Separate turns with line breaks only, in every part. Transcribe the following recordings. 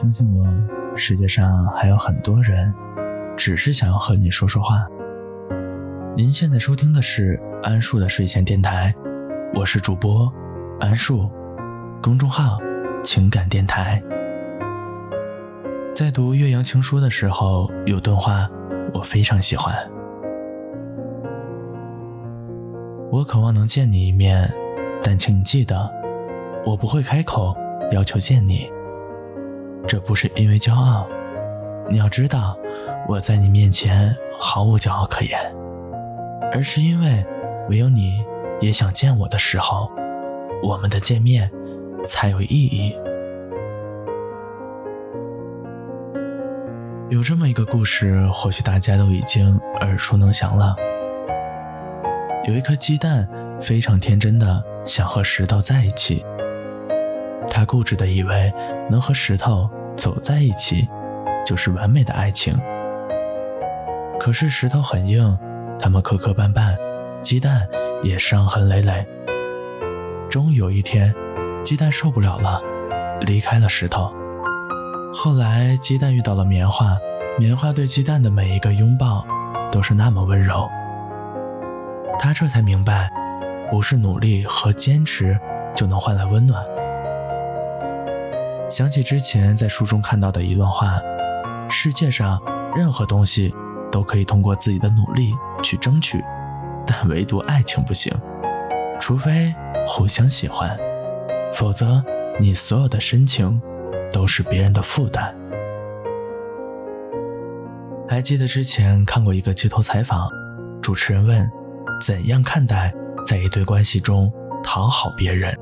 相信我，世界上还有很多人，只是想要和你说说话。您现在收听的是安树的睡前电台，我是主播安树，公众号情感电台。在读《岳阳情书》的时候，有段话我非常喜欢。我渴望能见你一面，但请你记得，我不会开口要求见你。这不是因为骄傲，你要知道我在你面前毫无骄傲可言，而是因为唯有你也想见我的时候，我们的见面才有意义。有这么一个故事，或许大家都已经耳熟能详了。有一颗鸡蛋非常天真的想和石头在一起，他固执的以为能和石头。走在一起，就是完美的爱情。可是石头很硬，他们磕磕绊绊，鸡蛋也伤痕累累。终于有一天，鸡蛋受不了了，离开了石头。后来，鸡蛋遇到了棉花，棉花对鸡蛋的每一个拥抱，都是那么温柔。他这才明白，不是努力和坚持就能换来温暖。想起之前在书中看到的一段话：世界上任何东西都可以通过自己的努力去争取，但唯独爱情不行。除非互相喜欢，否则你所有的深情都是别人的负担。还记得之前看过一个街头采访，主持人问：怎样看待在一对关系中讨好别人？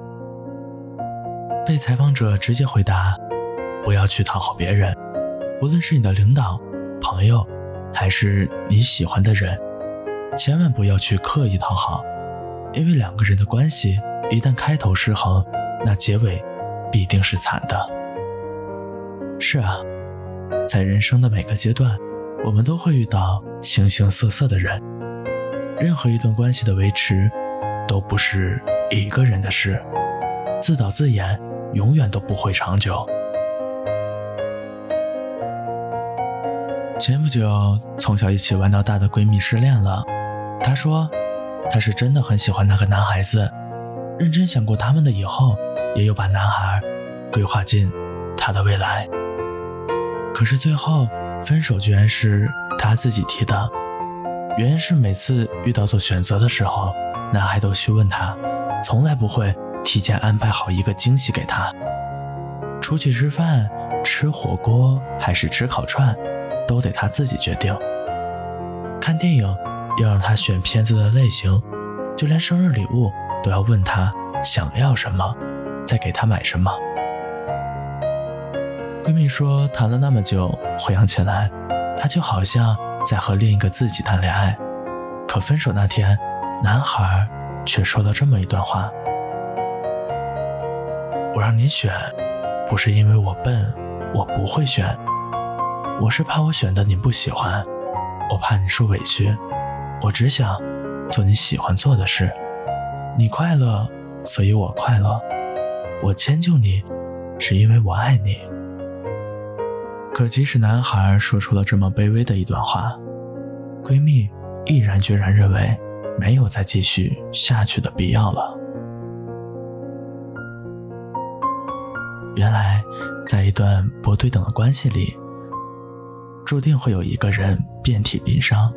被采访者直接回答：“不要去讨好别人，无论是你的领导、朋友，还是你喜欢的人，千万不要去刻意讨好，因为两个人的关系一旦开头失衡，那结尾必定是惨的。”是啊，在人生的每个阶段，我们都会遇到形形色色的人，任何一段关系的维持，都不是一个人的事，自导自演。永远都不会长久。前不久，从小一起玩到大的闺蜜失恋了。她说，她是真的很喜欢那个男孩子，认真想过他们的以后，也有把男孩规划进她的未来。可是最后分手居然是她自己提的，原因是每次遇到做选择的时候，男孩都去问她，从来不会。提前安排好一个惊喜给他，出去吃饭、吃火锅还是吃烤串，都得他自己决定。看电影要让他选片子的类型，就连生日礼物都要问他想要什么，再给他买什么。闺蜜说，谈了那么久，回想起来，她就好像在和另一个自己谈恋爱。可分手那天，男孩却说了这么一段话。我让你选，不是因为我笨，我不会选，我是怕我选的你不喜欢，我怕你受委屈，我只想做你喜欢做的事，你快乐，所以我快乐，我迁就你，是因为我爱你。可即使男孩说出了这么卑微的一段话，闺蜜毅然决然认为没有再继续下去的必要了。原来，在一段不对等的关系里，注定会有一个人遍体鳞伤。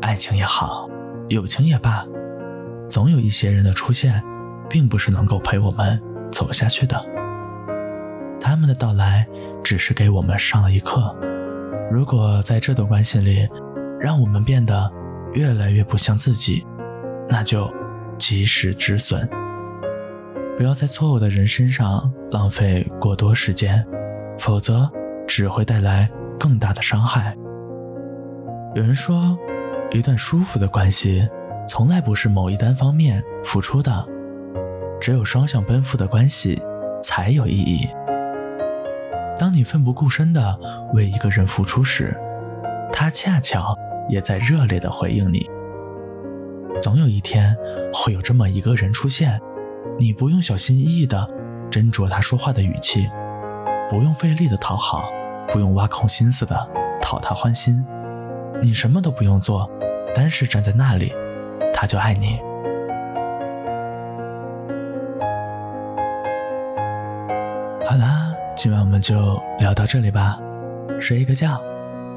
爱情也好，友情也罢，总有一些人的出现，并不是能够陪我们走下去的。他们的到来，只是给我们上了一课。如果在这段关系里，让我们变得越来越不像自己，那就及时止损。不要在错误的人身上浪费过多时间，否则只会带来更大的伤害。有人说，一段舒服的关系，从来不是某一单方面付出的，只有双向奔赴的关系才有意义。当你奋不顾身地为一个人付出时，他恰巧也在热烈地回应你。总有一天，会有这么一个人出现。你不用小心翼翼地斟酌他说话的语气，不用费力的讨好，不用挖空心思的讨他欢心，你什么都不用做，单是站在那里，他就爱你。好啦，今晚我们就聊到这里吧，睡一个觉，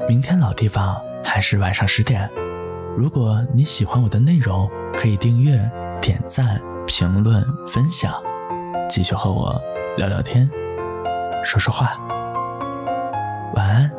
明天老地方还是晚上十点。如果你喜欢我的内容，可以订阅、点赞、评论、分享，继续和我聊聊天，说说话。晚安。